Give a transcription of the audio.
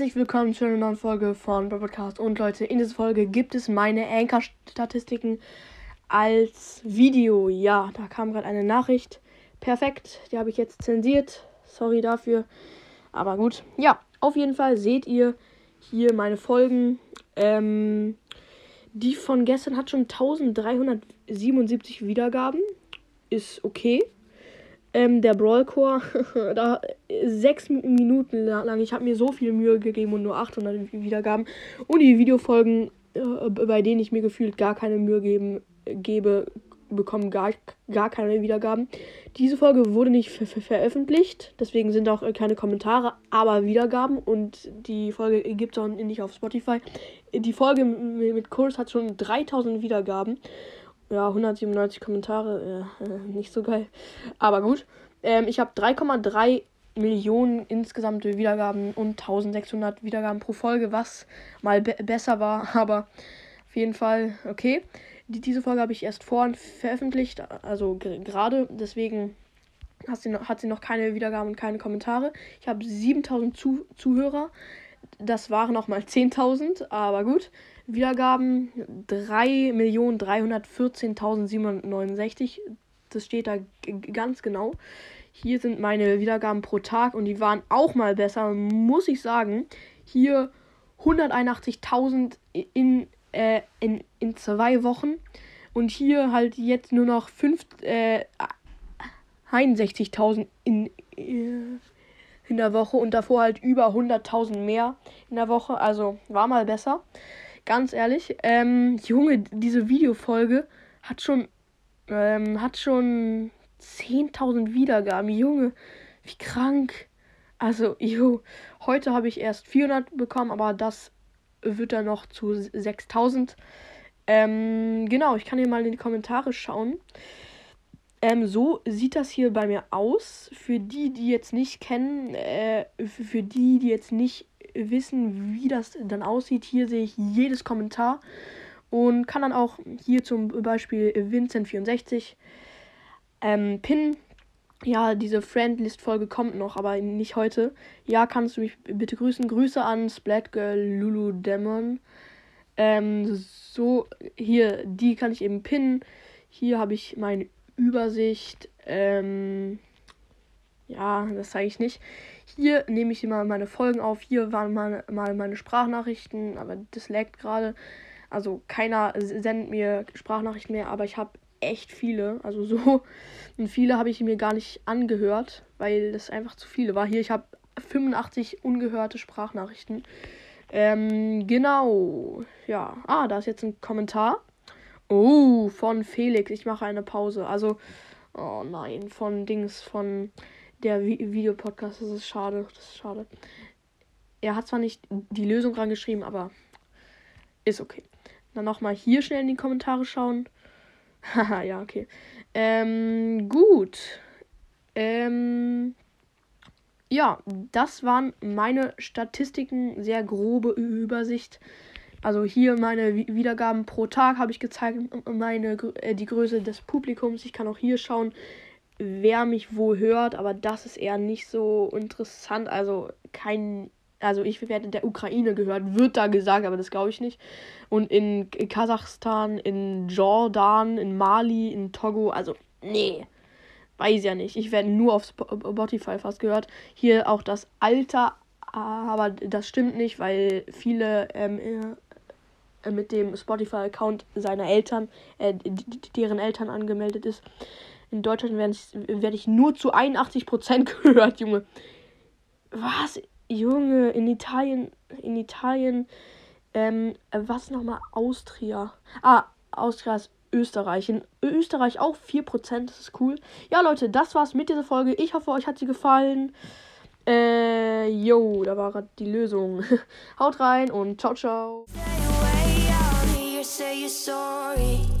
willkommen zu einer neuen Folge von Podcast. Und Leute, in dieser Folge gibt es meine Anchor-Statistiken als Video. Ja, da kam gerade eine Nachricht. Perfekt, die habe ich jetzt zensiert. Sorry dafür. Aber gut. Ja, auf jeden Fall seht ihr hier meine Folgen. Ähm, die von gestern hat schon 1377 Wiedergaben. Ist okay. Ähm, der Brawlcore, da sechs Minuten lang. Ich habe mir so viel Mühe gegeben und nur 800 Wiedergaben. Und die Videofolgen, äh, bei denen ich mir gefühlt gar keine Mühe geben, gebe, bekommen gar, gar keine Wiedergaben. Diese Folge wurde nicht veröffentlicht, deswegen sind auch keine Kommentare, aber Wiedergaben. Und die Folge gibt es auch nicht auf Spotify. Die Folge mit Kurs hat schon 3000 Wiedergaben ja, 197 Kommentare, äh, nicht so geil. Aber gut. Ähm, ich habe 3,3 Millionen insgesamte Wiedergaben und 1600 Wiedergaben pro Folge, was mal be besser war, aber auf jeden Fall okay. Die, diese Folge habe ich erst vorhin veröffentlicht, also gerade, deswegen hat sie, noch, hat sie noch keine Wiedergaben und keine Kommentare. Ich habe 7000 Zu Zuhörer, das waren noch mal 10.000, aber gut. Wiedergaben 3.314.769. Das steht da ganz genau. Hier sind meine Wiedergaben pro Tag und die waren auch mal besser, muss ich sagen. Hier 181.000 in, äh, in, in zwei Wochen. Und hier halt jetzt nur noch 5, äh, 61.000 in, äh, in der Woche und davor halt über 100.000 mehr in der Woche. Also war mal besser. Ganz ehrlich, ähm, Junge, diese Videofolge hat schon, ähm, hat schon 10.000 Wiedergaben. Junge, wie krank. Also, jo, heute habe ich erst 400 bekommen, aber das wird dann noch zu 6000. Ähm, genau, ich kann hier mal in die Kommentare schauen. Ähm, so sieht das hier bei mir aus. Für die, die jetzt nicht kennen, äh, für die, die jetzt nicht wissen, wie das dann aussieht, hier sehe ich jedes Kommentar und kann dann auch hier zum Beispiel Vincent64 ähm, pinnen. Ja, diese Friendlist-Folge kommt noch, aber nicht heute. Ja, kannst du mich bitte grüßen. Grüße an Splatgirl Luludemon. Ähm, so, hier, die kann ich eben pinnen. Hier habe ich meine Übersicht. Ähm, ja, das zeige ich nicht. Hier nehme ich immer meine Folgen auf. Hier waren mal, mal meine Sprachnachrichten, aber das laggt gerade. Also keiner sendet mir Sprachnachrichten mehr, aber ich habe echt viele. Also so. Und viele habe ich mir gar nicht angehört, weil das einfach zu viele war. Hier, ich habe 85 ungehörte Sprachnachrichten. Ähm, genau. Ja. Ah, da ist jetzt ein Kommentar. Oh, von Felix. Ich mache eine Pause. Also, oh nein, von Dings, von der Vi Videopodcast. Das ist schade. Das ist schade. Er hat zwar nicht die Lösung rangeschrieben, aber ist okay. Dann nochmal hier schnell in die Kommentare schauen. Haha, ja, okay. Ähm, gut. Ähm, ja, das waren meine Statistiken. Sehr grobe Übersicht. Also hier meine Wiedergaben pro Tag habe ich gezeigt, meine äh, die Größe des Publikums. Ich kann auch hier schauen, wer mich wo hört, aber das ist eher nicht so interessant. Also kein also ich werde der Ukraine gehört, wird da gesagt, aber das glaube ich nicht. Und in Kasachstan, in Jordan, in Mali, in Togo, also nee, weiß ja nicht. Ich werde nur auf Spotify fast gehört. Hier auch das Alter, aber das stimmt nicht, weil viele ähm, äh, mit dem Spotify-Account seiner Eltern, äh, deren Eltern angemeldet ist. In Deutschland werde ich, werd ich nur zu 81% gehört, Junge. Was? Junge, in Italien, in Italien, ähm, was nochmal? Austria. Ah, Austria ist Österreich. In Österreich auch 4%, das ist cool. Ja, Leute, das war's mit dieser Folge. Ich hoffe, euch hat sie gefallen. Äh, yo, da war die Lösung. Haut rein und ciao, ciao. Say you're sorry